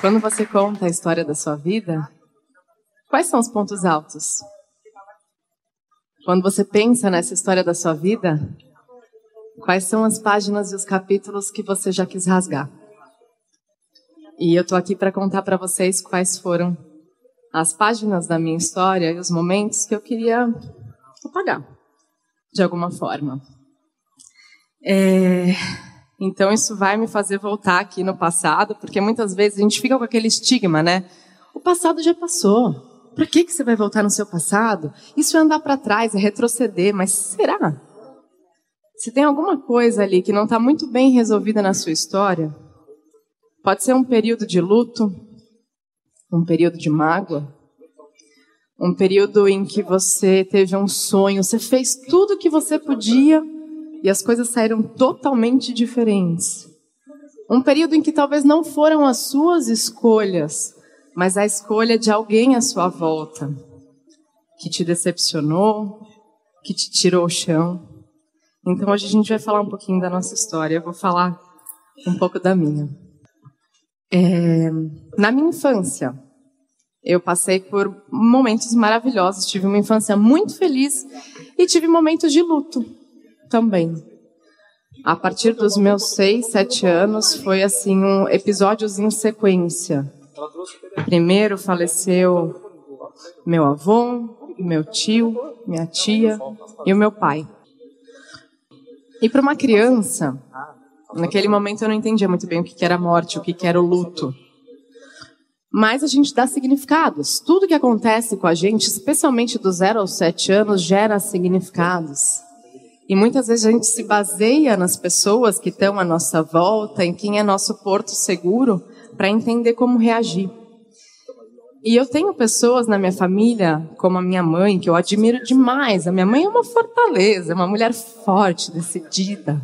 Quando você conta a história da sua vida, quais são os pontos altos? Quando você pensa nessa história da sua vida, quais são as páginas e os capítulos que você já quis rasgar? E eu tô aqui para contar para vocês quais foram as páginas da minha história e os momentos que eu queria apagar, de alguma forma. É... Então isso vai me fazer voltar aqui no passado, porque muitas vezes a gente fica com aquele estigma, né? O passado já passou. Para que que você vai voltar no seu passado? Isso é andar para trás, é retroceder, mas será? Se tem alguma coisa ali que não está muito bem resolvida na sua história, pode ser um período de luto, um período de mágoa, um período em que você teve um sonho, você fez tudo o que você podia e as coisas saíram totalmente diferentes. Um período em que talvez não foram as suas escolhas, mas a escolha de alguém à sua volta, que te decepcionou, que te tirou o chão. Então hoje a gente vai falar um pouquinho da nossa história. Eu vou falar um pouco da minha. É, na minha infância, eu passei por momentos maravilhosos. Tive uma infância muito feliz e tive momentos de luto também. A partir dos meus seis, sete anos, foi assim um episódios em sequência. Primeiro faleceu meu avô, meu tio, minha tia e o meu pai. E para uma criança, naquele momento eu não entendia muito bem o que era morte, o que era o luto. Mas a gente dá significados. Tudo que acontece com a gente, especialmente do zero aos sete anos, gera significados. E muitas vezes a gente se baseia nas pessoas que estão à nossa volta, em quem é nosso porto seguro, para entender como reagir. E eu tenho pessoas na minha família, como a minha mãe, que eu admiro demais. A minha mãe é uma fortaleza, é uma mulher forte, decidida,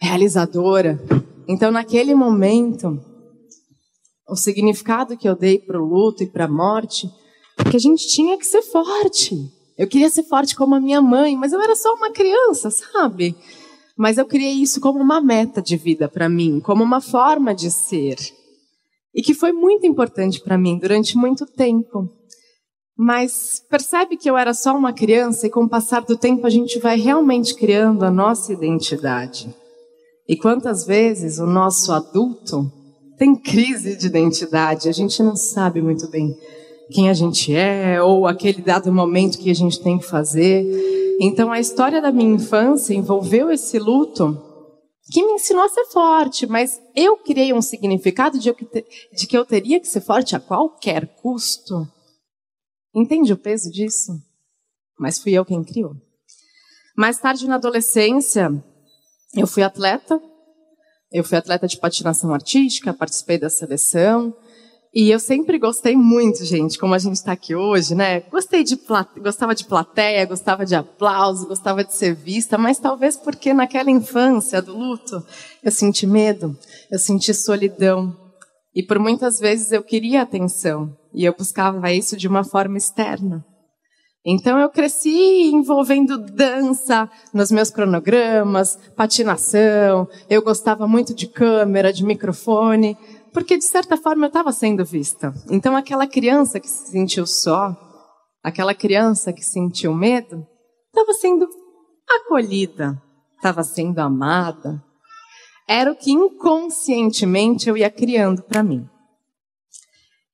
realizadora. Então, naquele momento, o significado que eu dei para o luto e para a morte, é que a gente tinha que ser forte. Eu queria ser forte como a minha mãe, mas eu era só uma criança, sabe? Mas eu criei isso como uma meta de vida para mim, como uma forma de ser. E que foi muito importante para mim durante muito tempo. Mas percebe que eu era só uma criança e com o passar do tempo a gente vai realmente criando a nossa identidade. E quantas vezes o nosso adulto tem crise de identidade, a gente não sabe muito bem quem a gente é, ou aquele dado momento que a gente tem que fazer. Então, a história da minha infância envolveu esse luto que me ensinou a ser forte, mas eu criei um significado de, que eu teria que ser forte a qualquer custo. Entende o peso disso? Mas fui eu quem criou. Mais tarde, na adolescência, eu fui atleta. Eu fui atleta de patinação artística, participei da seleção. E eu sempre gostei muito, gente, como a gente está aqui hoje, né? Gostei de gostava de plateia, gostava de aplauso, gostava de ser vista, mas talvez porque naquela infância do luto eu senti medo, eu senti solidão. E por muitas vezes eu queria atenção e eu buscava isso de uma forma externa. Então eu cresci envolvendo dança nos meus cronogramas, patinação, eu gostava muito de câmera, de microfone, porque de certa forma eu estava sendo vista. Então aquela criança que se sentiu só, aquela criança que sentiu medo, estava sendo acolhida, estava sendo amada. Era o que inconscientemente eu ia criando para mim.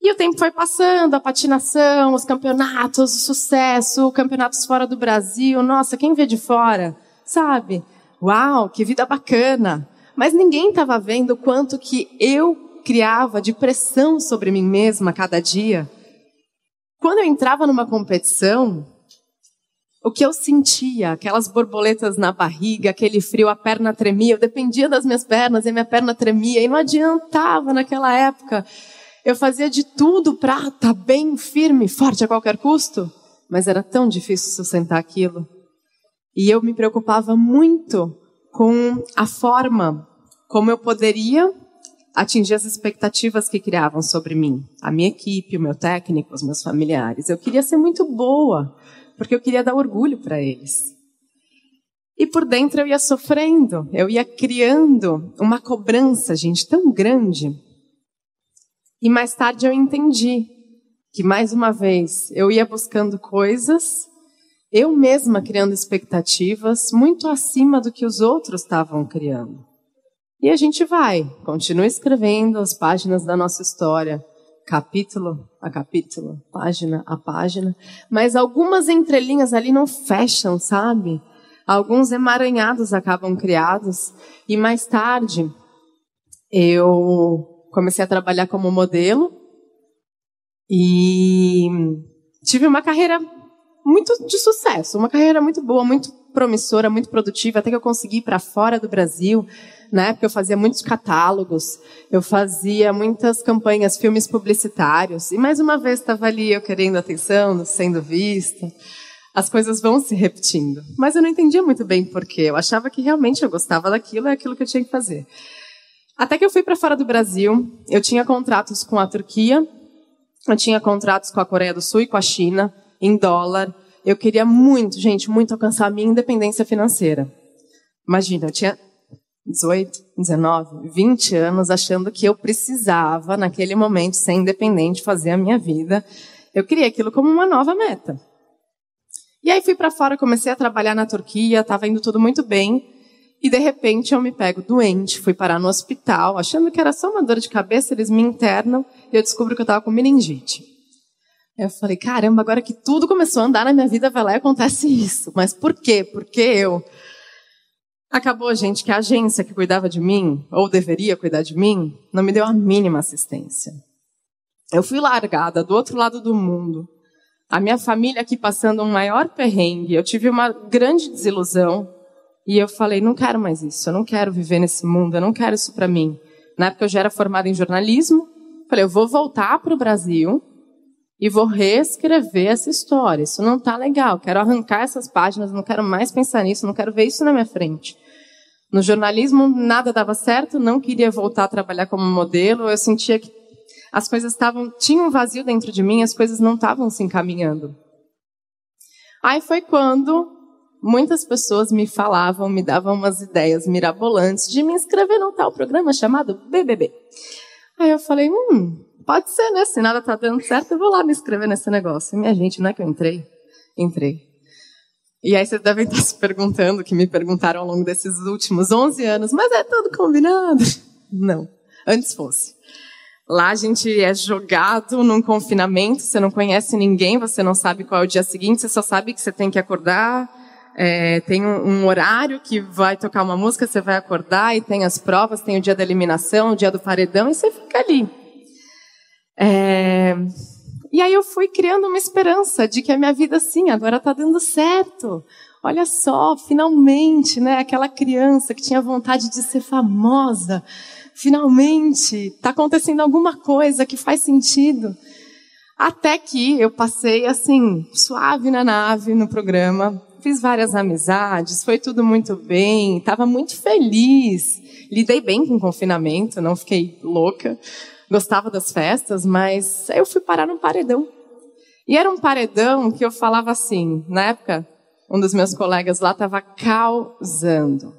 E o tempo foi passando, a patinação, os campeonatos, o sucesso, campeonatos fora do Brasil. Nossa, quem vê de fora, sabe? Uau, que vida bacana. Mas ninguém estava vendo quanto que eu criava de pressão sobre mim mesma a cada dia. Quando eu entrava numa competição, o que eu sentia, aquelas borboletas na barriga, aquele frio, a perna tremia, eu dependia das minhas pernas e a minha perna tremia e não adiantava naquela época. Eu fazia de tudo para estar tá bem firme, forte a qualquer custo, mas era tão difícil sustentar aquilo. E eu me preocupava muito com a forma como eu poderia atingir as expectativas que criavam sobre mim, a minha equipe, o meu técnico, os meus familiares. Eu queria ser muito boa, porque eu queria dar orgulho para eles. E por dentro eu ia sofrendo, eu ia criando uma cobrança, gente, tão grande. E mais tarde eu entendi que, mais uma vez, eu ia buscando coisas, eu mesma criando expectativas muito acima do que os outros estavam criando. E a gente vai, continua escrevendo as páginas da nossa história, capítulo a capítulo, página a página, mas algumas entrelinhas ali não fecham, sabe? Alguns emaranhados acabam criados. E mais tarde eu comecei a trabalhar como modelo. E tive uma carreira muito de sucesso, uma carreira muito boa, muito promissora, muito produtiva, até que eu consegui ir para fora do Brasil. Na época eu fazia muitos catálogos, eu fazia muitas campanhas, filmes publicitários, e mais uma vez estava ali eu querendo atenção, sendo vista. As coisas vão se repetindo. Mas eu não entendia muito bem porquê. Eu achava que realmente eu gostava daquilo, é aquilo que eu tinha que fazer. Até que eu fui para fora do Brasil, eu tinha contratos com a Turquia, eu tinha contratos com a Coreia do Sul e com a China, em dólar. Eu queria muito, gente, muito alcançar a minha independência financeira. Imagina, eu tinha 18, 19, 20 anos achando que eu precisava, naquele momento, ser independente, fazer a minha vida. Eu queria aquilo como uma nova meta. E aí fui para fora, comecei a trabalhar na Turquia, estava indo tudo muito bem. E de repente eu me pego doente, fui parar no hospital, achando que era só uma dor de cabeça, eles me internam e eu descubro que eu estava com meningite. Eu falei, caramba, agora que tudo começou a andar na minha vida, vai lá e acontece isso. Mas por quê? Por que eu? Acabou, gente, que a agência que cuidava de mim, ou deveria cuidar de mim, não me deu a mínima assistência. Eu fui largada do outro lado do mundo. A minha família aqui passando um maior perrengue. Eu tive uma grande desilusão e eu falei, não quero mais isso, eu não quero viver nesse mundo, eu não quero isso para mim. Na época eu já era formada em jornalismo, falei, eu vou voltar para o Brasil e vou reescrever essa história. Isso não está legal, quero arrancar essas páginas, não quero mais pensar nisso, não quero ver isso na minha frente. No jornalismo nada dava certo, não queria voltar a trabalhar como modelo, eu sentia que as coisas estavam, tinham um vazio dentro de mim, as coisas não estavam se encaminhando. Aí foi quando muitas pessoas me falavam, me davam umas ideias mirabolantes de me inscrever num tal programa chamado BBB. Aí eu falei, hum, pode ser, né? Se nada tá dando certo, eu vou lá me inscrever nesse negócio. Minha gente, não é que eu entrei? Entrei. E aí vocês devem estar se perguntando, que me perguntaram ao longo desses últimos 11 anos, mas é tudo combinado? Não, antes fosse. Lá a gente é jogado num confinamento, você não conhece ninguém, você não sabe qual é o dia seguinte, você só sabe que você tem que acordar, é, tem um, um, horário que vai tocar uma música, você vai acordar e tem as provas, tem o dia da eliminação, o dia do paredão e você fica ali. É, e aí eu fui criando uma esperança de que a minha vida, sim, agora está dando certo. Olha só, finalmente, né? Aquela criança que tinha vontade de ser famosa, finalmente está acontecendo alguma coisa que faz sentido. Até que eu passei assim, suave na nave, no programa, fiz várias amizades, foi tudo muito bem, estava muito feliz. Lidei bem com o confinamento, não fiquei louca. Gostava das festas, mas eu fui parar num paredão. E era um paredão que eu falava assim, na época, um dos meus colegas lá estava causando,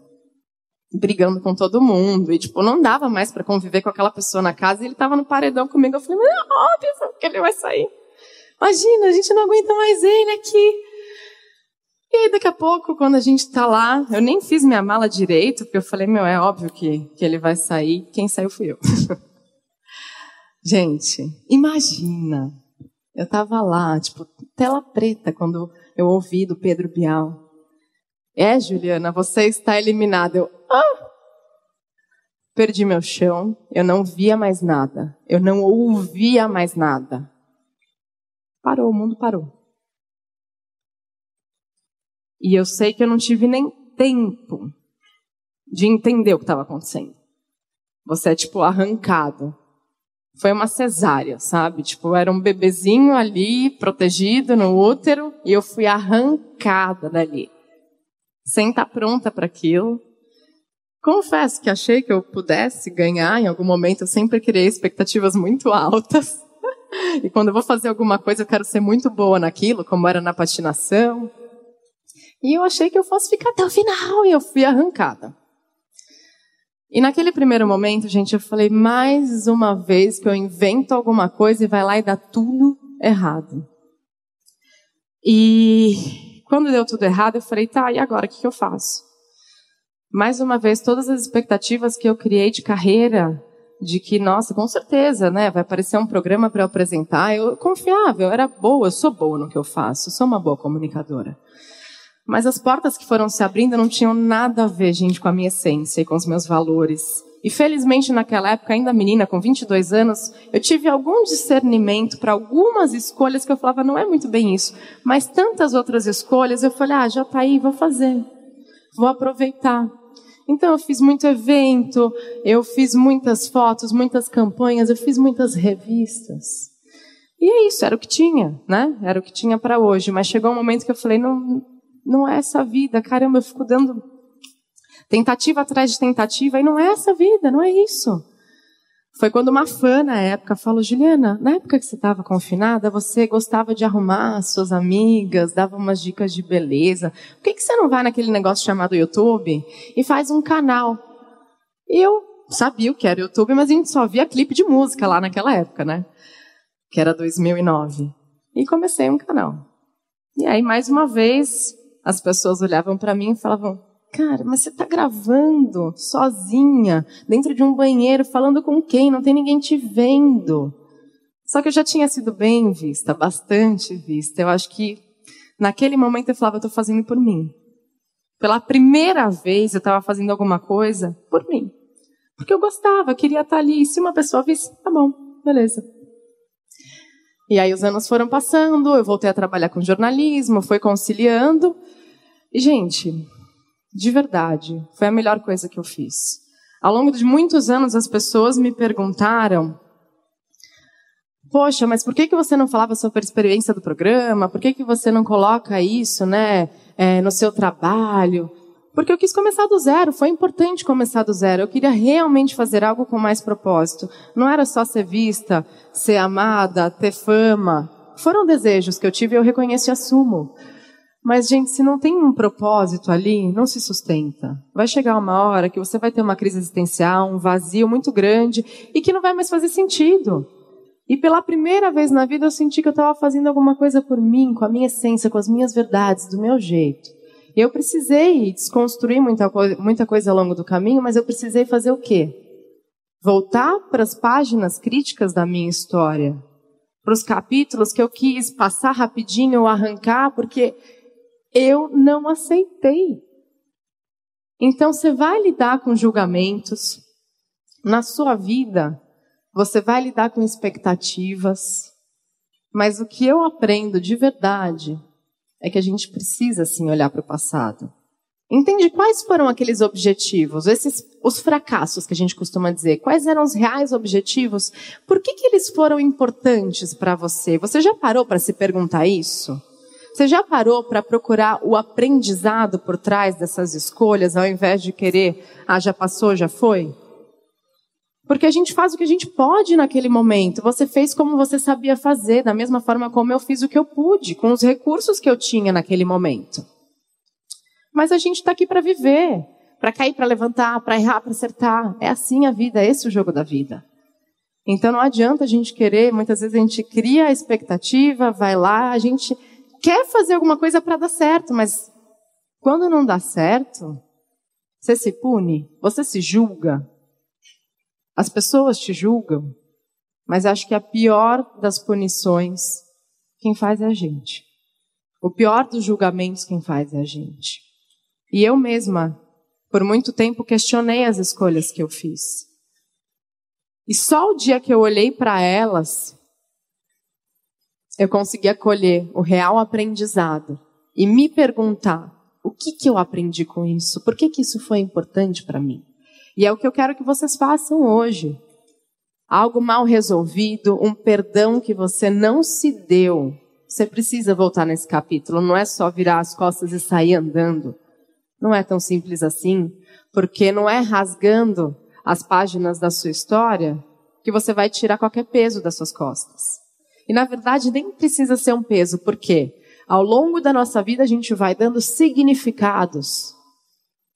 brigando com todo mundo, e tipo, não dava mais para conviver com aquela pessoa na casa, e ele estava no paredão comigo, eu falei, mas é óbvio que ele vai sair. Imagina, a gente não aguenta mais ele aqui. E aí, daqui a pouco, quando a gente tá lá, eu nem fiz minha mala direito, porque eu falei, meu, é óbvio que, que ele vai sair. Quem saiu fui eu. gente, imagina. Eu tava lá, tipo, tela preta, quando eu ouvi do Pedro Bial. É, Juliana, você está eliminada. Eu, ah! Perdi meu chão, eu não via mais nada. Eu não ouvia mais nada. Parou, o mundo parou. E eu sei que eu não tive nem tempo de entender o que estava acontecendo. Você é tipo arrancado. Foi uma cesárea, sabe? Tipo, era um bebezinho ali, protegido no útero, e eu fui arrancada dali. Sem estar pronta para aquilo. Confesso que achei que eu pudesse ganhar em algum momento, eu sempre criei expectativas muito altas. e quando eu vou fazer alguma coisa, eu quero ser muito boa naquilo, como era na patinação. E eu achei que eu fosse ficar até o final e eu fui arrancada. E naquele primeiro momento, gente, eu falei, mais uma vez que eu invento alguma coisa e vai lá e dá tudo errado. E quando deu tudo errado, eu falei, tá, e agora o que, eu faço? Mais uma vez, todas as expectativas que eu criei de carreira, de que, nossa, com certeza, né, vai aparecer um programa para eu apresentar, eu confiava, eu era boa, eu sou boa no que eu faço, eu sou uma boa comunicadora. Mas as portas que foram se abrindo não tinham nada a ver, gente, com a minha essência e com os meus valores. E felizmente naquela época, ainda menina, com 22 anos, eu tive algum discernimento para algumas escolhas que eu falava, não é muito bem isso. Mas tantas outras escolhas, eu falei, ah, já está aí, vou fazer. Vou aproveitar. Então eu fiz muito evento, eu fiz muitas fotos, muitas campanhas, eu fiz muitas revistas. E é isso, era o que tinha, né? Era o que tinha para hoje. Mas chegou um momento que eu falei, não, não é essa vida. Caramba, eu fico dando tentativa atrás de tentativa e não é essa vida, não é isso. Foi quando uma fã na época falou, Juliana, na época que você estava confinada, você gostava de arrumar suas amigas, dava umas dicas de beleza. Por que, que você não vai naquele negócio chamado YouTube e faz um canal? E eu sabia o que era YouTube, mas a gente só via clipe de música lá naquela época, né? Que era 2009. E comecei um canal. E aí, mais uma vez, as pessoas olhavam para mim e falavam: Cara, mas você está gravando sozinha, dentro de um banheiro, falando com quem? Não tem ninguém te vendo. Só que eu já tinha sido bem vista, bastante vista. Eu acho que naquele momento eu falava: eu estou fazendo por mim. Pela primeira vez eu estava fazendo alguma coisa por mim. Porque eu gostava, queria estar ali. Se uma pessoa visse, tá bom, beleza. E aí os anos foram passando, eu voltei a trabalhar com jornalismo, fui conciliando. E, gente, de verdade, foi a melhor coisa que eu fiz. Ao longo de muitos anos, as pessoas me perguntaram: Poxa, mas por que, que você não falava sobre a experiência do programa? Por que, que você não coloca isso né, é, no seu trabalho? Porque eu quis começar do zero, foi importante começar do zero. Eu queria realmente fazer algo com mais propósito. Não era só ser vista, ser amada, ter fama. Foram desejos que eu tive e eu reconheço e assumo. Mas, gente, se não tem um propósito ali, não se sustenta. Vai chegar uma hora que você vai ter uma crise existencial, um vazio muito grande e que não vai mais fazer sentido. E pela primeira vez na vida eu senti que eu estava fazendo alguma coisa por mim, com a minha essência, com as minhas verdades, do meu jeito. Eu precisei desconstruir muita, muita coisa ao longo do caminho, mas eu precisei fazer o quê? Voltar para as páginas críticas da minha história, para os capítulos que eu quis passar rapidinho ou arrancar, porque eu não aceitei. Então você vai lidar com julgamentos na sua vida, você vai lidar com expectativas, mas o que eu aprendo de verdade é que a gente precisa sim olhar para o passado. Entende quais foram aqueles objetivos, esses os fracassos que a gente costuma dizer? Quais eram os reais objetivos? Por que, que eles foram importantes para você? Você já parou para se perguntar isso? Você já parou para procurar o aprendizado por trás dessas escolhas, ao invés de querer, ah, já passou, já foi? Porque a gente faz o que a gente pode naquele momento. Você fez como você sabia fazer, da mesma forma como eu fiz o que eu pude, com os recursos que eu tinha naquele momento. Mas a gente está aqui para viver, para cair, para levantar, para errar, para acertar. É assim a vida, é esse o jogo da vida. Então não adianta a gente querer, muitas vezes a gente cria a expectativa, vai lá, a gente quer fazer alguma coisa para dar certo, mas quando não dá certo, você se pune, você se julga, as pessoas te julgam, mas acho que a pior das punições, quem faz é a gente. O pior dos julgamentos, quem faz é a gente. E eu mesma, por muito tempo, questionei as escolhas que eu fiz. E só o dia que eu olhei para elas, eu consegui acolher o real aprendizado e me perguntar o que, que eu aprendi com isso, por que, que isso foi importante para mim. E é o que eu quero que vocês façam hoje. Algo mal resolvido, um perdão que você não se deu. Você precisa voltar nesse capítulo. Não é só virar as costas e sair andando. Não é tão simples assim, porque não é rasgando as páginas da sua história que você vai tirar qualquer peso das suas costas. E na verdade nem precisa ser um peso, porque ao longo da nossa vida a gente vai dando significados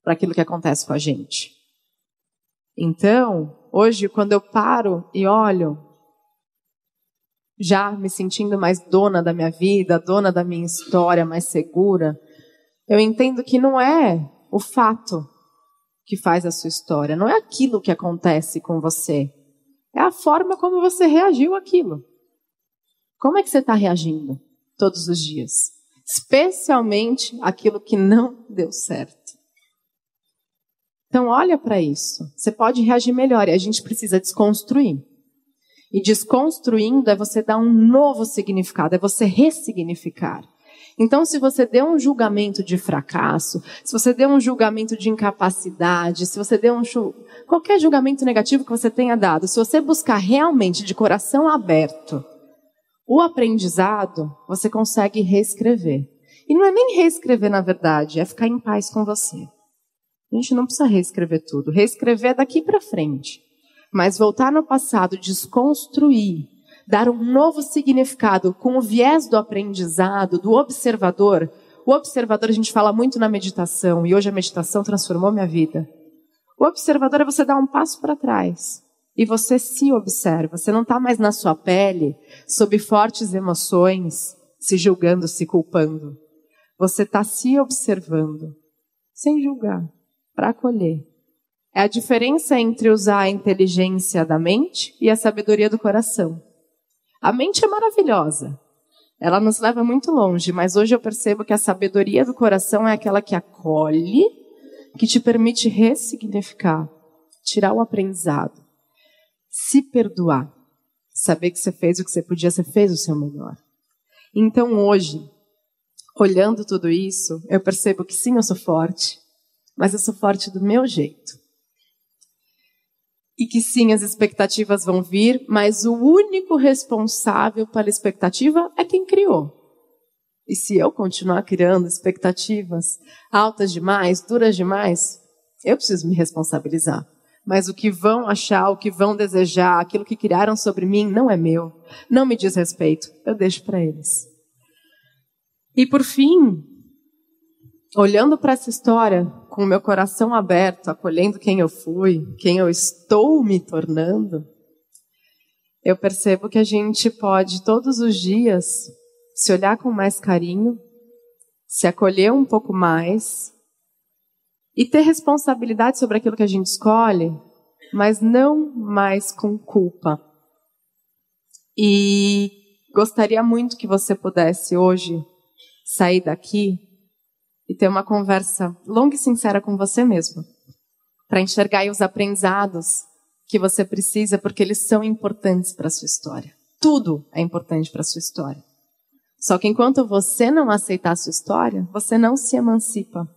para aquilo que acontece com a gente. Então, hoje, quando eu paro e olho, já me sentindo mais dona da minha vida, dona da minha história, mais segura, eu entendo que não é o fato que faz a sua história, não é aquilo que acontece com você, é a forma como você reagiu àquilo. Como é que você está reagindo todos os dias? Especialmente aquilo que não deu certo. Então, olha para isso. Você pode reagir melhor e a gente precisa desconstruir. E desconstruindo é você dar um novo significado, é você ressignificar. Então, se você deu um julgamento de fracasso, se você deu um julgamento de incapacidade, se você deu um qualquer julgamento negativo que você tenha dado, se você buscar realmente de coração aberto o aprendizado, você consegue reescrever. E não é nem reescrever na verdade, é ficar em paz com você. A gente não precisa reescrever tudo. Reescrever é daqui para frente. Mas voltar no passado, desconstruir, dar um novo significado com o viés do aprendizado, do observador. O observador a gente fala muito na meditação e hoje a meditação transformou minha vida. O observador é você dar um passo para trás e você se observa. Você não está mais na sua pele, sob fortes emoções, se julgando, se culpando. Você está se observando, sem julgar para acolher. É a diferença entre usar a inteligência da mente e a sabedoria do coração. A mente é maravilhosa. Ela nos leva muito longe, mas hoje eu percebo que a sabedoria do coração é aquela que acolhe, que te permite ressignificar, tirar o aprendizado, se perdoar, saber que você fez o que você podia, você fez o seu melhor. Então hoje, olhando tudo isso, eu percebo que sim, eu sou forte, mas eu sou forte do meu jeito. E que sim, as expectativas vão vir, mas o único responsável pela expectativa é quem criou. E se eu continuar criando expectativas altas demais, duras demais, eu preciso me responsabilizar. Mas o que vão achar, o que vão desejar, aquilo que criaram sobre mim, não é meu. Não me diz respeito. Eu deixo para eles. E por fim, olhando para essa história com o meu coração aberto, acolhendo quem eu fui, quem eu estou me tornando, eu percebo que a gente pode todos os dias se olhar com mais carinho, se acolher um pouco mais e ter responsabilidade sobre aquilo que a gente escolhe, mas não mais com culpa. E gostaria muito que você pudesse hoje sair daqui e ter uma conversa longa e sincera com você mesmo, para enxergar os aprendizados que você precisa, porque eles são importantes para sua história. Tudo é importante para sua história. Só que enquanto você não aceitar a sua história, você não se emancipa.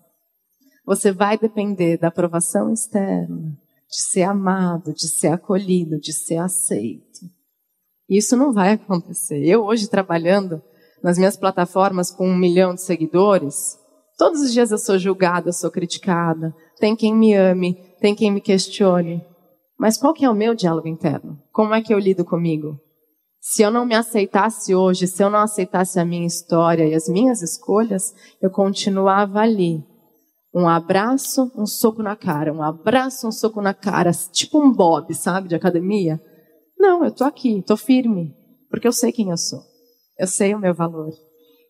Você vai depender da aprovação externa, de ser amado, de ser acolhido, de ser aceito. Isso não vai acontecer. Eu hoje trabalhando nas minhas plataformas com um milhão de seguidores, Todos os dias eu sou julgada, eu sou criticada. Tem quem me ame, tem quem me questione. Mas qual que é o meu diálogo interno? Como é que eu lido comigo? Se eu não me aceitasse hoje, se eu não aceitasse a minha história e as minhas escolhas, eu continuava ali. Um abraço, um soco na cara. Um abraço, um soco na cara. Tipo um Bob, sabe, de academia. Não, eu tô aqui, tô firme. Porque eu sei quem eu sou. Eu sei o meu valor.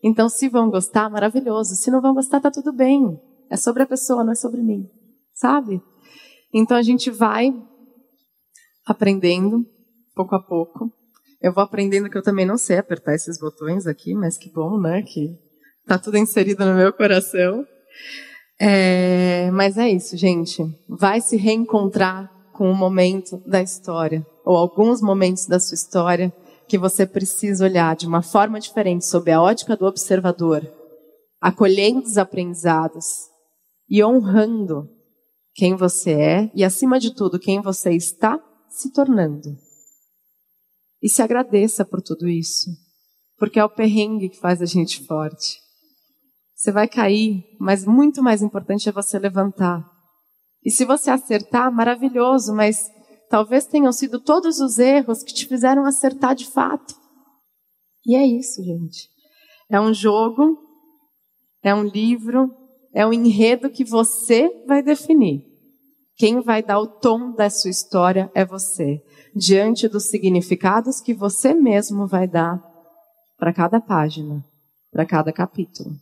Então, se vão gostar, maravilhoso. Se não vão gostar, tá tudo bem. É sobre a pessoa, não é sobre mim. Sabe? Então a gente vai aprendendo pouco a pouco. Eu vou aprendendo que eu também não sei apertar esses botões aqui, mas que bom, né? Que tá tudo inserido no meu coração. É, mas é isso, gente. Vai se reencontrar com o momento da história, ou alguns momentos da sua história que você precisa olhar de uma forma diferente sob a ótica do observador, acolhendo os aprendizados e honrando quem você é e, acima de tudo, quem você está se tornando. E se agradeça por tudo isso, porque é o perrengue que faz a gente forte. Você vai cair, mas muito mais importante é você levantar. E se você acertar, maravilhoso, mas Talvez tenham sido todos os erros que te fizeram acertar de fato. E é isso, gente. É um jogo, é um livro, é um enredo que você vai definir. Quem vai dar o tom da sua história é você, diante dos significados que você mesmo vai dar para cada página, para cada capítulo.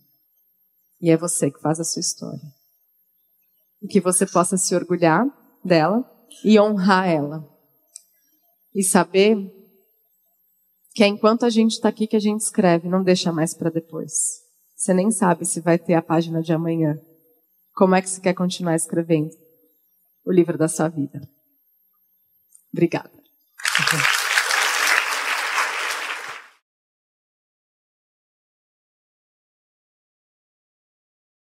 E é você que faz a sua história. E que você possa se orgulhar dela e honrar ela. E saber que é enquanto a gente está aqui que a gente escreve, não deixa mais para depois. Você nem sabe se vai ter a página de amanhã. Como é que você quer continuar escrevendo? o livro da sua vida. Obrigada.